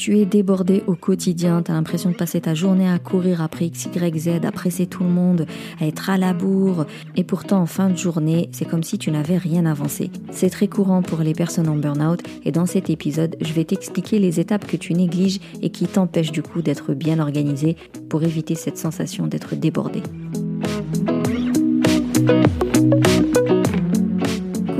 Tu es débordé au quotidien, tu as l'impression de passer ta journée à courir après X, Y, Z, à presser tout le monde, à être à la bourre, et pourtant en fin de journée, c'est comme si tu n'avais rien avancé. C'est très courant pour les personnes en burn-out, et dans cet épisode, je vais t'expliquer les étapes que tu négliges et qui t'empêchent du coup d'être bien organisé pour éviter cette sensation d'être débordé.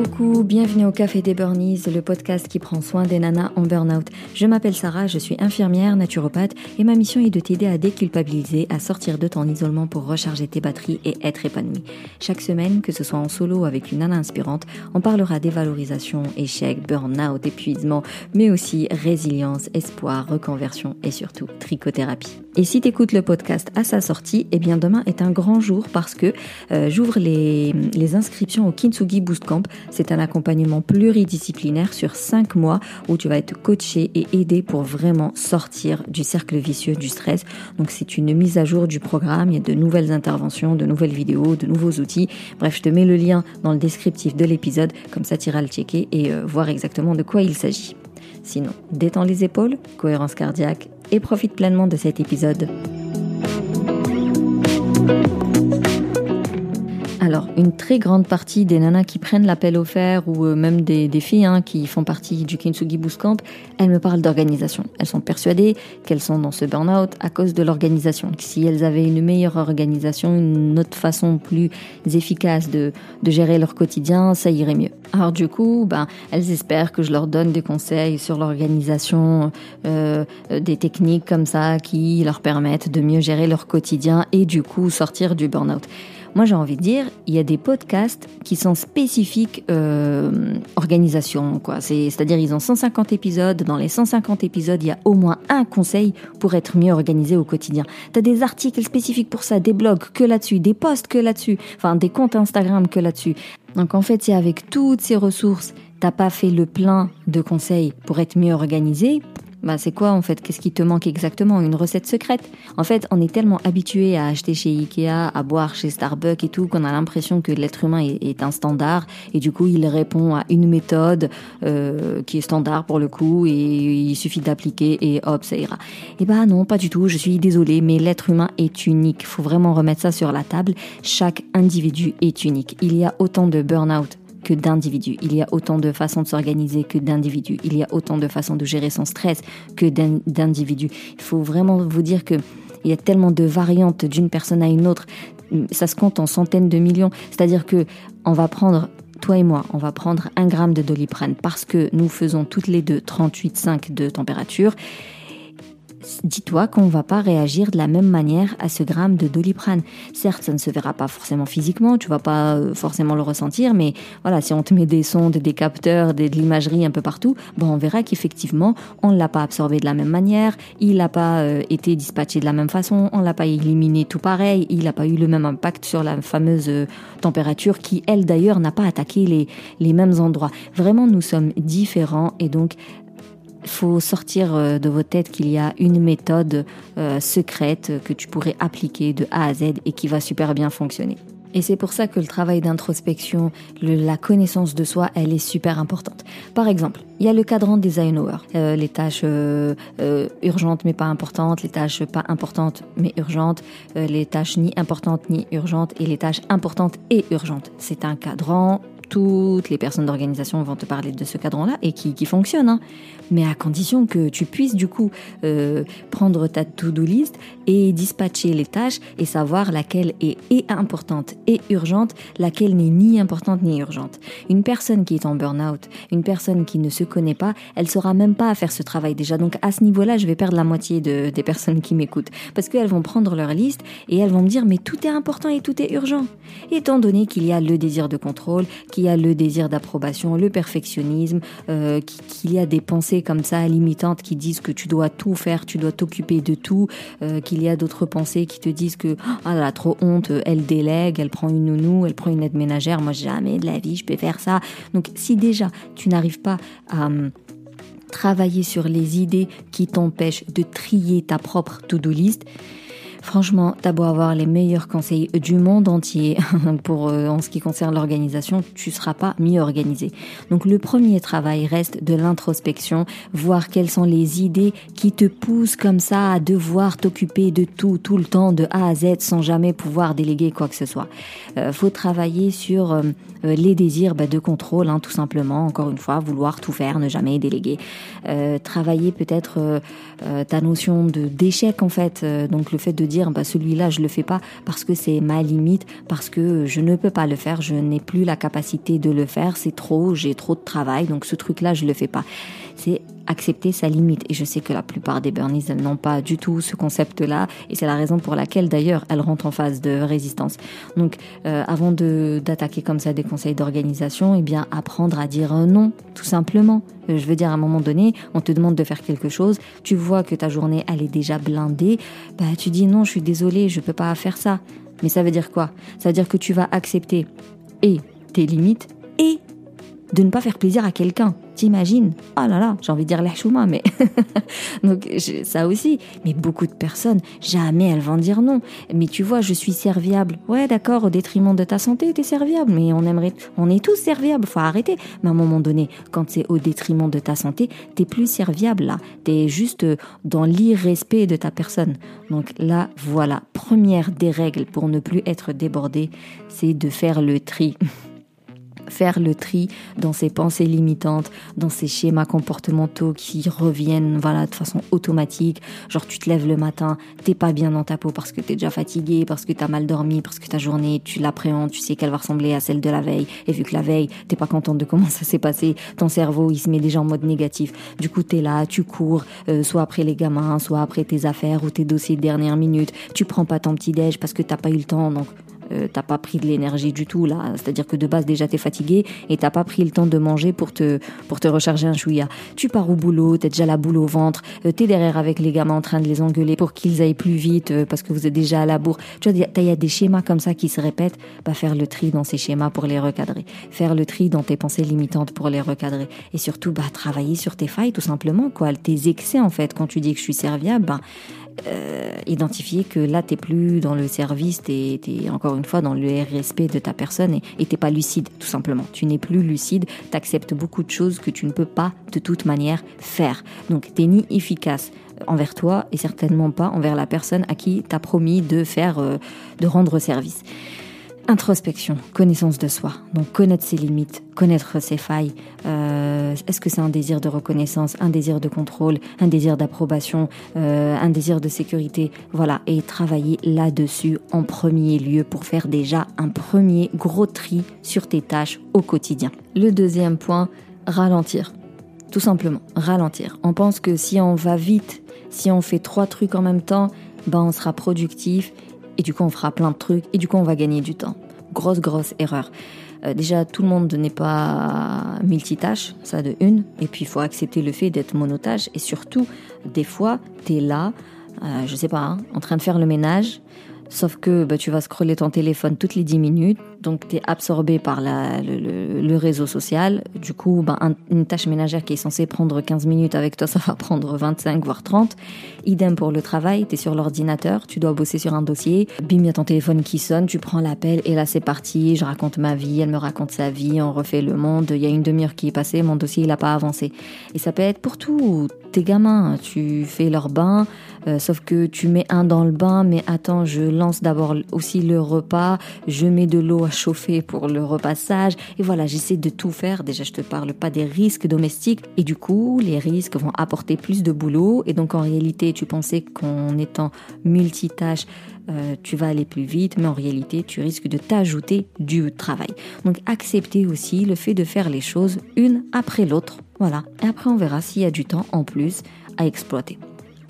Coucou, bienvenue au Café des Burnies, le podcast qui prend soin des nanas en burn-out. Je m'appelle Sarah, je suis infirmière, naturopathe et ma mission est de t'aider à déculpabiliser, à sortir de ton isolement pour recharger tes batteries et être épanoui. Chaque semaine, que ce soit en solo avec une nana inspirante, on parlera dévalorisation, échec, burn-out, épuisement, mais aussi résilience, espoir, reconversion et surtout trichothérapie. Et si tu écoutes le podcast à sa sortie, eh bien demain est un grand jour parce que euh, j'ouvre les inscriptions au Kintsugi Boost Camp. C'est un accompagnement pluridisciplinaire sur 5 mois où tu vas être coaché et aidé pour vraiment sortir du cercle vicieux du stress. Donc c'est une mise à jour du programme, il y a de nouvelles interventions, de nouvelles vidéos, de nouveaux outils. Bref, je te mets le lien dans le descriptif de l'épisode, comme ça tu iras le checker et euh, voir exactement de quoi il s'agit. Sinon, détends les épaules, cohérence cardiaque et profite pleinement de cet épisode. Une très grande partie des nanas qui prennent l'appel offert ou euh, même des, filles hein, qui font partie du Kintsugi Boost Camp, elles me parlent d'organisation. Elles sont persuadées qu'elles sont dans ce burn-out à cause de l'organisation. Si elles avaient une meilleure organisation, une autre façon plus efficace de, gérer leur quotidien, ça irait mieux. Alors du coup, ben, elles espèrent que je leur donne des conseils sur l'organisation, euh, des techniques comme ça qui leur permettent de mieux gérer leur quotidien et du coup sortir du burn-out. Moi, j'ai envie de dire, il y a des podcasts qui sont spécifiques euh, organisation, quoi. C'est-à-dire, ils ont 150 épisodes. Dans les 150 épisodes, il y a au moins un conseil pour être mieux organisé au quotidien. T'as des articles spécifiques pour ça, des blogs que là-dessus, des posts que là-dessus, enfin des comptes Instagram que là-dessus. Donc en fait, c'est avec toutes ces ressources, t'as pas fait le plein de conseils pour être mieux organisé, bah, c'est quoi en fait? Qu'est-ce qui te manque exactement? Une recette secrète? En fait, on est tellement habitué à acheter chez Ikea, à boire chez Starbucks et tout, qu'on a l'impression que l'être humain est, un standard et du coup il répond à une méthode euh, qui est standard pour le coup et il suffit d'appliquer et hop ça ira. Eh bah non, pas du tout. Je suis désolée, mais l'être humain est unique. Faut vraiment remettre ça sur la table. Chaque individu est unique. Il y a autant de burn-out que d'individus. Il y a autant de façons de s'organiser que d'individus. Il y a autant de façons de gérer son stress que d'individus. Il faut vraiment vous dire que il y a tellement de variantes d'une personne à une autre. Ça se compte en centaines de millions. C'est-à-dire que on va prendre toi et moi, on va prendre un gramme de doliprane parce que nous faisons toutes les deux 38,5 de température dis-toi qu'on ne va pas réagir de la même manière à ce gramme de doliprane. Certes, ça ne se verra pas forcément physiquement, tu vas pas euh, forcément le ressentir, mais voilà, si on te met des sondes, des capteurs, de l'imagerie un peu partout, bon, on verra qu'effectivement, on ne l'a pas absorbé de la même manière, il n'a pas euh, été dispatché de la même façon, on l'a pas éliminé tout pareil, il n'a pas eu le même impact sur la fameuse euh, température qui, elle d'ailleurs, n'a pas attaqué les, les mêmes endroits. Vraiment, nous sommes différents et donc faut sortir euh, de vos têtes qu'il y a une méthode euh, secrète que tu pourrais appliquer de A à Z et qui va super bien fonctionner. Et c'est pour ça que le travail d'introspection, la connaissance de soi, elle est super importante. Par exemple, il y a le cadran des Eisenhower, euh, les tâches urgentes mais pas importantes, les tâches pas importantes mais urgentes, les tâches ni importantes ni urgentes et les tâches importantes et urgentes. C'est un cadran toutes les personnes d'organisation vont te parler de ce cadran-là et qui, qui fonctionne, hein. mais à condition que tu puisses du coup euh, prendre ta to-do list et dispatcher les tâches et savoir laquelle est et importante et urgente, laquelle n'est ni importante ni urgente. Une personne qui est en burn-out, une personne qui ne se connaît pas, elle saura même pas faire ce travail déjà. Donc à ce niveau-là, je vais perdre la moitié de, des personnes qui m'écoutent parce qu'elles vont prendre leur liste et elles vont me dire mais tout est important et tout est urgent. Étant donné qu'il y a le désir de contrôle, qu'il y a le désir d'approbation, le perfectionnisme, euh, qu'il y a des pensées comme ça limitantes qui disent que tu dois tout faire, tu dois t'occuper de tout, euh, qu'il y a d'autres pensées qui te disent que ah elle trop honte, elle délègue, elle prend une nounou, elle prend une aide ménagère, moi jamais de la vie je peux faire ça. Donc si déjà tu n'arrives pas à hum, travailler sur les idées qui t'empêchent de trier ta propre to-do list, Franchement, t'as beau avoir les meilleurs conseils du monde entier pour euh, en ce qui concerne l'organisation, tu seras pas mieux organisé. Donc le premier travail reste de l'introspection, voir quelles sont les idées qui te poussent comme ça à devoir t'occuper de tout tout le temps de A à Z sans jamais pouvoir déléguer quoi que ce soit. Euh, faut travailler sur euh, euh, les désirs bah, de contrôle, hein, tout simplement. Encore une fois, vouloir tout faire, ne jamais déléguer. Euh, travailler peut-être euh, ta notion de d'échec en fait. donc le fait de dire bah, celui-là je le fais pas parce que c'est ma limite, parce que je ne peux pas le faire, je n'ai plus la capacité de le faire, c'est trop, j'ai trop de travail, donc ce truc-là je le fais pas. C'est accepter sa limite. Et je sais que la plupart des burnies, n'ont pas du tout ce concept-là. Et c'est la raison pour laquelle, d'ailleurs, elles rentrent en phase de résistance. Donc, euh, avant de d'attaquer comme ça des conseils d'organisation, eh bien, apprendre à dire non, tout simplement. Euh, je veux dire, à un moment donné, on te demande de faire quelque chose, tu vois que ta journée, elle est déjà blindée, bah, tu dis non, je suis désolée, je peux pas faire ça. Mais ça veut dire quoi? Ça veut dire que tu vas accepter et tes limites et de ne pas faire plaisir à quelqu'un. T'imagines? Oh là là, j'ai envie de dire l'achuma, mais donc ça aussi. Mais beaucoup de personnes, jamais elles vont dire non. Mais tu vois, je suis serviable. Ouais, d'accord, au détriment de ta santé, t'es serviable. Mais on aimerait, on est tous serviables. Faut arrêter. Mais à un moment donné, quand c'est au détriment de ta santé, t'es plus serviable là. T'es juste dans l'irrespect de ta personne. Donc là, voilà. Première des règles pour ne plus être débordé, c'est de faire le tri. faire le tri dans ses pensées limitantes, dans ces schémas comportementaux qui reviennent voilà de façon automatique. Genre tu te lèves le matin, t'es pas bien dans ta peau parce que t'es déjà fatigué, parce que t'as mal dormi, parce que ta journée tu l'appréhendes, tu sais qu'elle va ressembler à celle de la veille. Et vu que la veille t'es pas contente de comment ça s'est passé, ton cerveau il se met déjà en mode négatif. Du coup t'es là, tu cours, euh, soit après les gamins, soit après tes affaires ou tes dossiers de dernière minute. Tu prends pas ton petit déj parce que t'as pas eu le temps donc euh, t'as pas pris de l'énergie du tout là. C'est-à-dire que de base déjà t'es fatigué et t'as pas pris le temps de manger pour te pour te recharger un chouïa. Tu pars au boulot, t'es déjà la boule au ventre, euh, t'es derrière avec les gamins en train de les engueuler pour qu'ils aillent plus vite euh, parce que vous êtes déjà à la bourre. Tu vois, il y a des schémas comme ça qui se répètent. Bah faire le tri dans ces schémas pour les recadrer, faire le tri dans tes pensées limitantes pour les recadrer et surtout bah travailler sur tes failles tout simplement quoi, tes excès en fait. Quand tu dis que je suis serviable, bah, euh, identifier que là, t'es plus dans le service, t'es es encore une fois dans le respect de ta personne et t'es pas lucide, tout simplement. Tu n'es plus lucide, t'acceptes beaucoup de choses que tu ne peux pas de toute manière faire. Donc, t'es ni efficace envers toi et certainement pas envers la personne à qui t'as promis de faire, euh, de rendre service. Introspection, connaissance de soi, donc connaître ses limites, connaître ses failles. Euh, est-ce que c'est un désir de reconnaissance, un désir de contrôle, un désir d'approbation, euh, un désir de sécurité? Voilà, et travailler là-dessus en premier lieu pour faire déjà un premier gros tri sur tes tâches au quotidien. Le deuxième point, ralentir. Tout simplement, ralentir. On pense que si on va vite, si on fait trois trucs en même temps, ben on sera productif et du coup on fera plein de trucs. Et du coup on va gagner du temps. Grosse grosse erreur. Euh, déjà tout le monde n'est pas multitâche, ça de une, et puis il faut accepter le fait d'être monotâche. Et surtout des fois tu es là, euh, je sais pas, hein, en train de faire le ménage, sauf que bah, tu vas scroller ton téléphone toutes les 10 minutes, donc tu es absorbé par le, réseau social. Du coup, ben, une tâche ménagère qui est censée prendre 15 minutes avec toi, ça va prendre 25 voire 30. Idem pour le travail, tu es sur l'ordinateur, tu dois bosser sur un dossier. Bim, il y a ton téléphone qui sonne, tu prends l'appel et là c'est parti, je raconte ma vie, elle me raconte sa vie, on refait le monde. Il y a une demi-heure qui est passée, mon dossier il n'a pas avancé. Et ça peut être pour tout. Tes gamins, tu fais leur bain, euh, sauf que tu mets un dans le bain, mais attends, je lance d'abord aussi le repas, je mets de l'eau chauffer pour le repassage. Et voilà, j'essaie de tout faire. Déjà, je te parle pas des risques domestiques. Et du coup, les risques vont apporter plus de boulot. Et donc, en réalité, tu pensais qu'en étant multitâche, euh, tu vas aller plus vite, mais en réalité, tu risques de t'ajouter du travail. Donc, accepter aussi le fait de faire les choses une après l'autre. Voilà. Et après, on verra s'il y a du temps en plus à exploiter.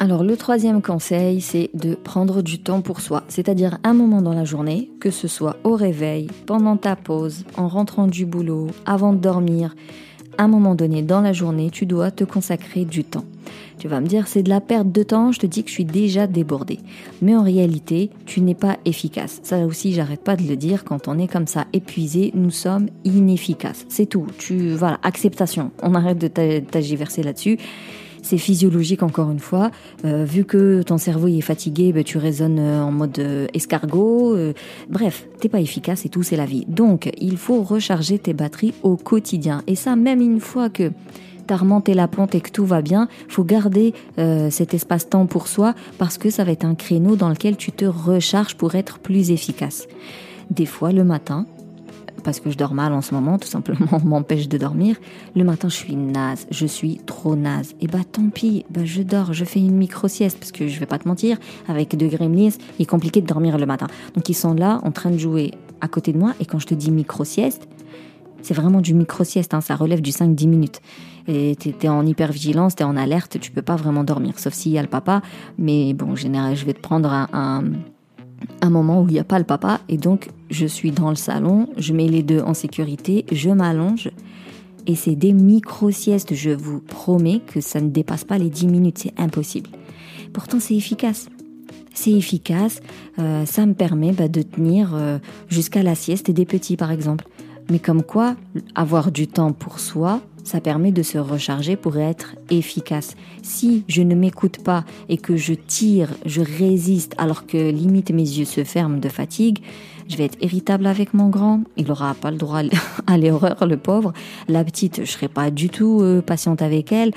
Alors le troisième conseil, c'est de prendre du temps pour soi, c'est-à-dire un moment dans la journée, que ce soit au réveil, pendant ta pause, en rentrant du boulot, avant de dormir. Un moment donné dans la journée, tu dois te consacrer du temps. Tu vas me dire, c'est de la perte de temps, je te dis que je suis déjà débordée. Mais en réalité, tu n'es pas efficace. Ça aussi, j'arrête pas de le dire, quand on est comme ça épuisé, nous sommes inefficaces. C'est tout. Tu, voilà, acceptation. On arrête de t'agiverser là-dessus C'est physiologique encore une fois. Euh, vu que ton cerveau est fatigué, ben, tu raisonnes euh, en mode euh, escargot. bref, t'es pas efficace et tout, c'est la vie. Donc, il faut recharger tes batteries au quotidien. Et ça, même une fois que t'as remonté la pente et que tout va bien, faut garder cet espace-temps pour soi parce que ça va être un créneau dans lequel tu te recharges pour être plus efficace. Des fois, le matin, parce que je dors mal en ce moment, tout simplement, m'empêche de dormir. Le matin, je suis naze, je suis trop naze. Et bah tant pis, bah je dors, je fais une micro-sieste, parce que je vais pas te mentir, avec deux gremlins, il est compliqué de dormir le matin. Donc ils sont là, en train de jouer à côté de moi, et quand je te dis micro-sieste, c'est vraiment du micro-sieste, hein, ça relève du 5-10 minutes. Et t'es en hyper-vigilance, t'es en alerte, tu peux pas vraiment dormir, sauf s'il y a le papa. Mais bon, je vais te prendre un un moment où il n'y a pas le papa et donc je suis dans le salon, je mets les deux en sécurité, je m'allonge et c'est des micro-siestes, je vous promets que ça ne dépasse pas les 10 minutes, c'est impossible. Pourtant c'est efficace. C'est efficace, euh, ça me permet bah, de tenir euh, jusqu'à la sieste des petits par exemple. Mais comme quoi, avoir du temps pour soi, ça permet de se recharger pour être efficace. Si je ne m'écoute pas et que je tire, je résiste alors que limite mes yeux se ferment de fatigue, je vais être irritable avec mon grand, il n'aura pas le droit à l'erreur, le pauvre. La petite, je serai pas du tout euh, patiente avec elle.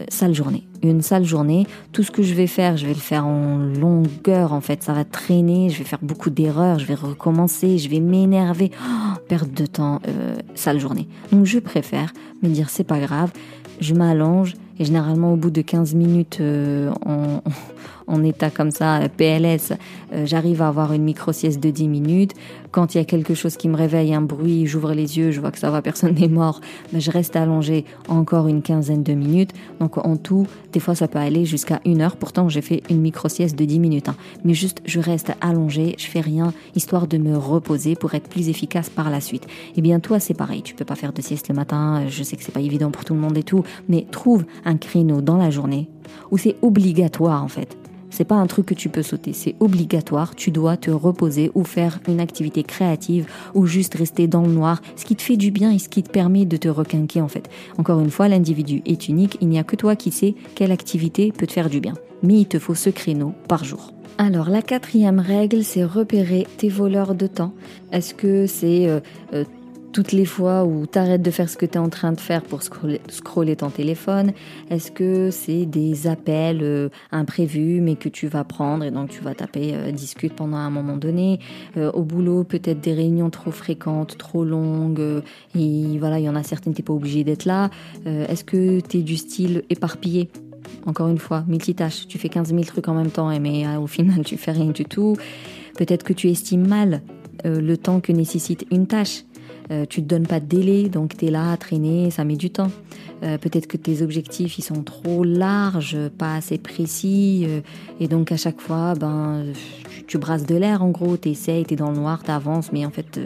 Euh, sale journée, une sale journée. Tout ce que je vais faire, je vais le faire en longueur en fait. Ça va traîner, je vais faire beaucoup d'erreurs, je vais recommencer, je vais m'énerver. Oh, perte de temps, euh, sale journée. Donc je préfère me dire c'est pas grave, je m'allonge et généralement au bout de 15 minutes euh, état comme ça, PLS, euh, j'arrive à avoir une micro-sieste de 10 minutes. Quand il y a quelque chose qui me réveille, un bruit, j'ouvre les yeux, je vois que ça va, personne n'est mort, ben, je reste allongé encore une quinzaine de minutes. Donc en tout, des fois ça peut aller jusqu'à une heure. Pourtant j'ai fait une micro-sieste de 10 minutes. Hein. Mais juste, je reste allongé, je fais rien, histoire de me reposer pour être plus efficace par la suite. Et eh bien toi c'est pareil, tu peux pas faire de sieste le matin, je sais que c'est pas évident pour tout le monde et tout, mais trouve un créneau dans la journée où c'est obligatoire en fait. C'est pas un truc que tu peux sauter, c'est obligatoire. Tu dois te reposer ou faire une activité créative ou juste rester dans le noir, ce qui te fait du bien et ce qui te permet de te requinquer en fait. Encore une fois, l'individu est unique, il n'y a que toi qui sais quelle activité peut te faire du bien. Mais il te faut ce créneau par jour. Alors la quatrième règle, c'est repérer tes voleurs de temps. Est-ce que c'est euh, euh, toutes les fois où tu arrêtes de faire ce que tu es en train de faire pour scroller, ton téléphone Est-ce que c'est des appels euh, imprévus mais que tu vas prendre et donc tu vas taper euh, discute pendant un moment donné? Euh, Au boulot, peut-être des réunions trop fréquentes, trop longues et voilà, il y en a certaines, tu pas obligé d'être là. Est-ce que tu es du style éparpillé? Encore une fois, multitâche, tu fais 15 000 trucs en même temps, mais au final, tu fais rien du tout. Peut-être que tu estimes mal le temps que nécessite une tâche. Euh, tu te donnes pas de délai, donc tu es là à traîner, ça met du temps. Euh, peut-être que tes objectifs ils sont trop larges, pas assez précis, euh, et donc à chaque fois, ben, tu, brasses de l'air en gros, tu essayes, tu es dans le noir, tu avances, mais en fait,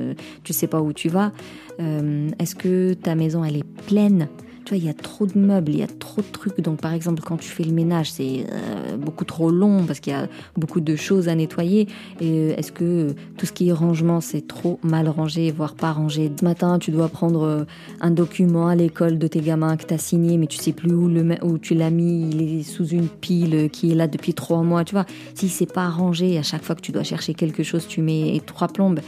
tu sais pas où tu vas. Est-ce que ta maison elle est pleine il y a trop de meubles, il y a trop de trucs. Donc, par exemple, quand tu fais le ménage, c'est euh, beaucoup trop long parce qu'il y a beaucoup de choses à nettoyer. Et euh, est-ce que tout ce qui est rangement, c'est trop mal rangé, voire pas rangé? Ce matin, tu dois prendre euh, un document à l'école de tes gamins que tu as signé, mais tu sais plus où, le, où tu l'as mis. Il est sous une pile qui est là depuis trois mois. Tu vois, si c'est pas rangé, à chaque fois que tu dois chercher quelque chose, tu mets trois plombes.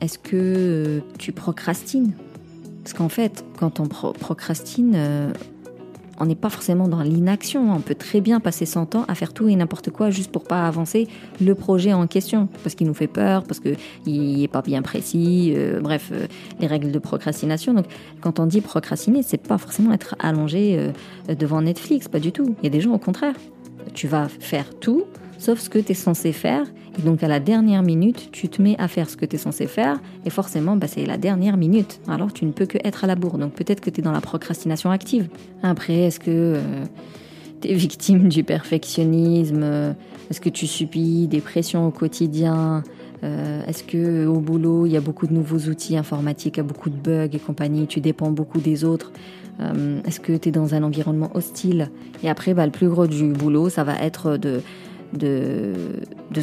est-ce que tu procrastines? Parce qu'en fait, quand on procrastine, euh, on n'est pas forcément dans l'inaction. On peut très bien passer son temps à faire tout et n'importe quoi juste pour pas avancer le projet en question, parce qu'il nous fait peur, parce qu'il n'est pas bien précis. Euh, bref, euh, les règles de procrastination. Donc, quand on dit procrastiner, c'est pas forcément être allongé devant Netflix, pas du tout. Il y a des gens au contraire. Tu vas faire tout sauf ce que tu es censé faire. Et donc à la dernière minute, tu te mets à faire ce que tu es censé faire. Et forcément, bah, c'est la dernière minute. Alors tu ne peux que être à la bourre. Donc peut-être que tu es dans la procrastination active. Après, est-ce que euh, tu es victime du perfectionnisme? Est-ce que tu subis des pressions au quotidien? Euh, Est-ce que au boulot, il y a beaucoup de nouveaux outils informatiques, il y a beaucoup de bugs et compagnie, tu dépends beaucoup des autres? Euh, Est-ce que tu es dans un environnement hostile? Et après, bah, le plus gros du boulot, ça va être de de,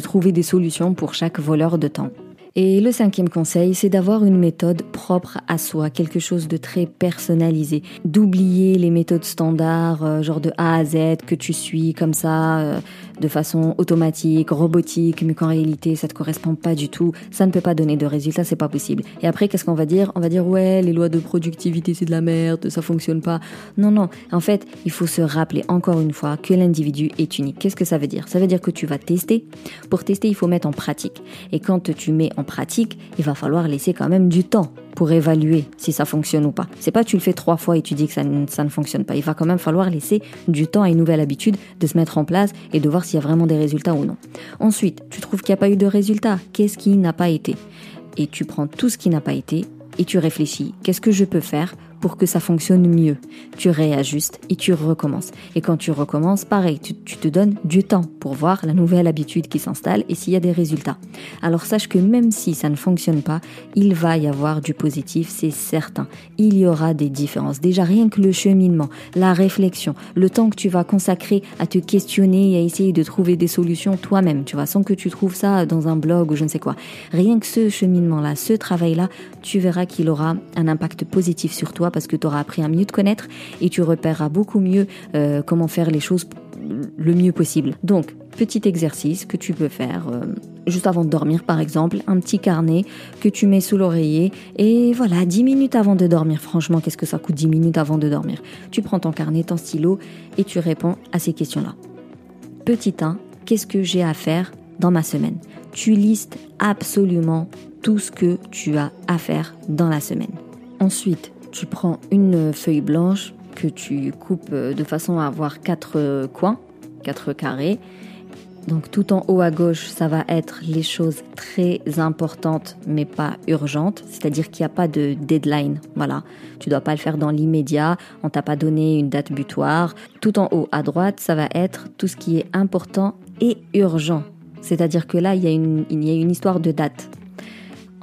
trouver des solutions pour chaque voleur de temps. Et le cinquième conseil, c'est d'avoir une méthode propre à soi, quelque chose de très personnalisé. D'oublier les méthodes standards, euh, genre de A à Z, que tu suis comme ça, euh, de façon automatique, robotique, mais qu'en réalité, ça te correspond pas du tout. Ça ne peut pas donner de résultats, c'est pas possible. Et après, qu'est-ce qu'on va dire? On va dire, ouais, les lois de productivité, c'est de la merde, ça fonctionne pas. Non, non. En fait, il faut se rappeler encore une fois que l'individu est unique. Qu'est-ce que ça veut dire? Ça veut dire que tu vas tester. Pour tester, il faut mettre en pratique. Et quand tu mets en pratique, il va falloir laisser quand même du temps pour évaluer si ça fonctionne ou pas. C'est pas tu le fais trois fois et tu dis que ça, ne fonctionne pas. Il va quand même falloir laisser du temps à une nouvelle habitude de se mettre en place et de voir s'il y a vraiment des résultats ou non. Ensuite, tu trouves qu'il n'y a pas eu de résultats. Qu'est-ce qui n'a pas été? Et tu prends tout ce qui n'a pas été et tu réfléchis. Qu'est-ce que je peux faire pour que ça fonctionne mieux. Tu réajustes et tu recommences. Et quand tu recommences, pareil, tu, te donnes du temps pour voir la nouvelle habitude qui s'installe et s'il y a des résultats. Alors sache que même si ça ne fonctionne pas, il va y avoir du positif, c'est certain. Il y aura des différences. Déjà rien que le cheminement, la réflexion, le temps que tu vas consacrer à te questionner et à essayer de trouver des solutions toi-même, tu vois, sans que tu trouves ça dans un blog ou je ne sais quoi. Rien que ce cheminement-là, ce travail-là, tu verras qu'il aura un impact positif sur toi parce que tu auras appris à mieux te connaître et tu repéreras beaucoup mieux euh, comment faire les choses le mieux possible. Donc, petit exercice que tu peux faire euh, juste avant de dormir par exemple, un petit carnet que tu mets sous l'oreiller et voilà, 10 minutes avant de dormir. Franchement, qu'est-ce que ça coûte 10 minutes avant de dormir? Tu prends ton carnet, ton stylo et tu réponds à ces questions-là. Petit 1, qu'est-ce que j'ai à faire dans ma semaine? Tu listes absolument tout ce que tu as à faire dans la semaine. Ensuite, tu prends une feuille blanche que tu coupes de façon à avoir quatre coins, quatre carrés. Donc tout en haut à gauche, ça va être les choses très importantes mais pas urgentes, c'est-à-dire qu'il n'y a pas de deadline. Voilà, tu dois pas le faire dans l'immédiat, on t'a pas donné une date butoir. Tout en haut à droite, ça va être tout ce qui est important et urgent. C'est-à-dire que là, il y a une histoire de date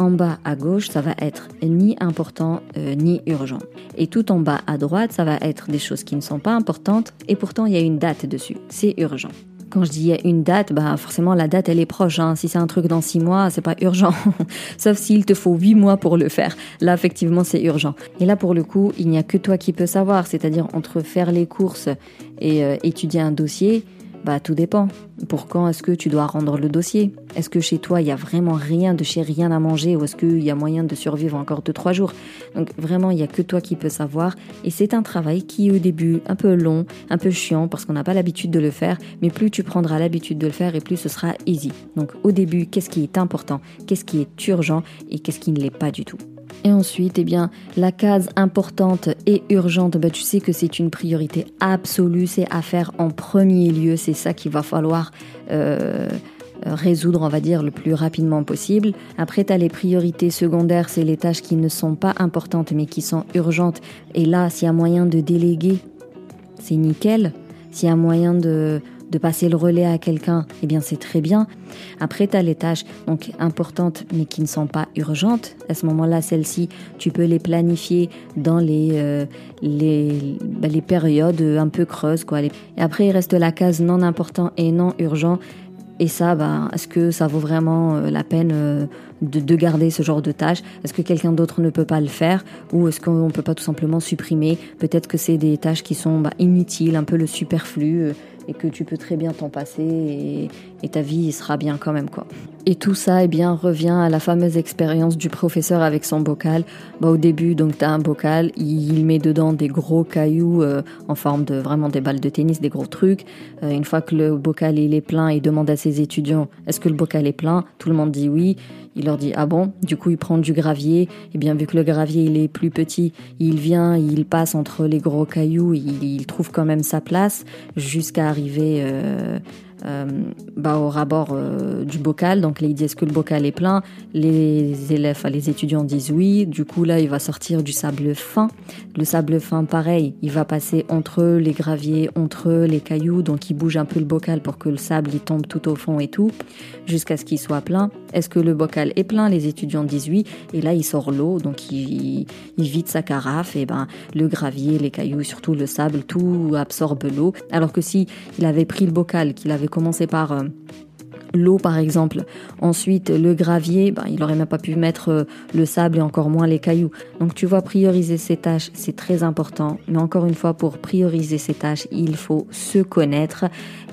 en bas à gauche, ça va être ni important euh, ni urgent. Et tout en bas à droite, ça va être des choses qui ne sont pas importantes et pourtant il y a une date dessus. C'est urgent. Quand je dis une date, bah forcément la date elle est proche. Hein. Si c'est un truc dans six mois, c'est pas urgent. Sauf s'il te faut huit mois pour le faire. Là effectivement c'est urgent. Et là pour le coup, il n'y a que toi qui peux savoir. C'est-à-dire entre faire les courses et euh, étudier un dossier, bah tout dépend. Pour quand est-ce que tu dois rendre le dossier? Est-ce que chez toi il y a vraiment rien de chez rien à manger ou est-ce qu'il y a moyen de survivre encore deux trois jours? Donc vraiment il y a que toi qui peux savoir et c'est un travail qui au début un peu long, un peu chiant parce qu'on n'a pas l'habitude de le faire, mais plus tu prendras l'habitude de le faire et plus ce sera easy. Donc au début qu'est-ce qui est important, qu'est-ce qui est urgent et qu'est-ce qui ne l'est pas du tout? Et ensuite, eh la case importante et urgente, bah, tu sais que c'est une priorité absolue, c'est à faire en premier lieu, c'est ça qu'il va falloir euh, résoudre, on va dire, le plus rapidement possible. Après, tu as les priorités secondaires, c'est les tâches qui ne sont pas importantes mais qui sont urgentes. Et là, s'il y a moyen de déléguer, c'est nickel. S'il y a moyen de, de passer le relais à quelqu'un, eh bien c'est très bien. Après, tu as les tâches donc importantes mais qui ne sont pas urgentes. À ce moment-là, celles-ci, tu peux les planifier dans les, euh, bah, les périodes un peu creuses. Quoi. Et après, il reste la case non important et non urgent. Et ça, bah, est-ce que ça vaut vraiment euh, la peine euh, de, garder ce genre de tâches? Est-ce que quelqu'un d'autre ne peut pas le faire? Ou est-ce qu'on ne peut pas tout simplement supprimer? Peut-être que c'est des tâches qui sont bah, inutiles, un peu le superflu et que tu peux très bien t'en passer ta vie sera bien quand même quoi. Et tout ça eh bien revient à la fameuse expérience du professeur avec son bocal. Bah, au début donc tu as un bocal, il met dedans des gros cailloux euh, en forme de vraiment des balles de tennis, des gros trucs. Euh, une fois que le bocal il est plein, il demande à ses étudiants est-ce que le bocal est plein? Tout le monde dit oui. Il leur dit ah bon? Du coup, il prend du gravier. Et eh bien vu que le gravier il est plus petit, il vient, il passe entre les gros cailloux, il, trouve quand même sa place jusqu'à arriver euh, euh, bah, au rabord euh, du bocal. Donc là, il dit est-ce que le bocal est plein? Les élèves, les étudiants disent oui. Du coup, là, il va sortir du sable fin. Le sable fin, pareil, il va passer entre les graviers, entre les cailloux. Donc il bouge un peu le bocal pour que le sable il tombe tout au fond et tout, jusqu'à ce qu'il soit plein. Est-ce que le bocal est plein? Les étudiants disent oui. Et là, il sort l'eau, donc il, il, vide sa carafe. Et ben, le gravier, les cailloux, surtout le sable, tout absorbe l'eau. Alors que si il avait pris le bocal, qu'il avait commencer par euh, l'eau par exemple. Ensuite, le gravier, ben, il n'aurait même pas pu mettre euh, le sable et encore moins les cailloux. Donc tu vois, prioriser ces tâches, c'est très important. Mais encore une fois, pour prioriser ces tâches, il faut se connaître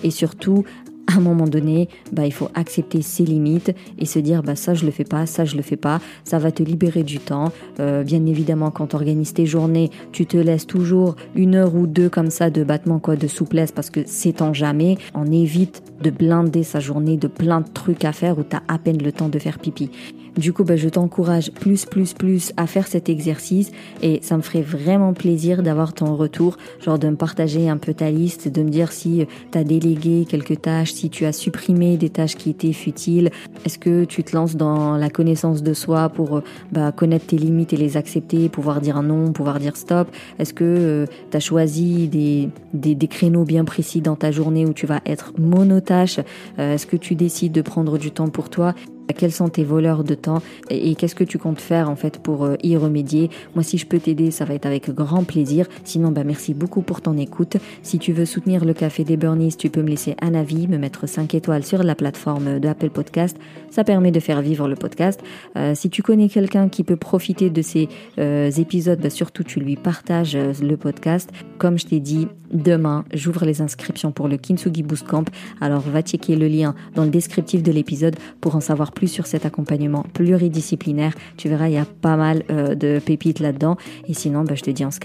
et surtout à un moment donné, bah, il faut accepter ses limites et se dire bah, ça je le fais pas, ça je le fais pas, ça va te libérer du temps. Euh, bien évidemment, quand tu organises tes journées, tu te laisses toujours une heure ou deux comme ça de battement, quoi, de souplesse parce que c'est en jamais. On évite de blinder sa journée de plein de trucs à faire où tu as à peine le temps de faire pipi. Du coup, bah, je t'encourage plus, plus, plus à faire cet exercice et ça me ferait vraiment plaisir d'avoir ton retour, genre de me partager un peu ta liste, de me dire si tu as délégué quelques tâches, si tu as supprimé des tâches qui étaient futiles, est-ce que tu te lances dans la connaissance de soi pour bah, connaître tes limites et les accepter, pouvoir dire non, pouvoir dire stop, est-ce que euh, tu as choisi des, créneaux bien précis dans ta journée où tu vas être monotâche, euh, est-ce que tu décides de prendre du temps pour toi? Quels sont tes voleurs de temps et, qu'est-ce que tu comptes faire en fait pour euh, y remédier? Moi, si je peux t'aider, ça va être avec grand plaisir. Sinon, bah merci beaucoup pour ton écoute. Si tu veux soutenir le Café des Burnies, tu peux me laisser un avis, me mettre 5 étoiles sur la plateforme de Apple Podcast. Ça permet de faire vivre le podcast. Euh, si tu connais quelqu'un qui peut profiter de ces euh, épisodes, bah surtout tu lui partages le podcast. Comme je t'ai dit, demain, j'ouvre les inscriptions pour le Kintsugi Boost Camp. Alors va checker le lien dans le descriptif de l'épisode pour en savoir plus sur cet accompagnement pluridisciplinaire. Tu verras, il y a pas mal euh, de pépites là-dedans. Et sinon, bah, je te dis, on se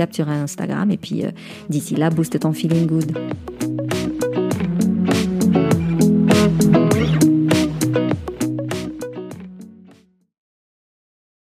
Instagram. Et puis, euh, d'ici là, booste ton feeling good.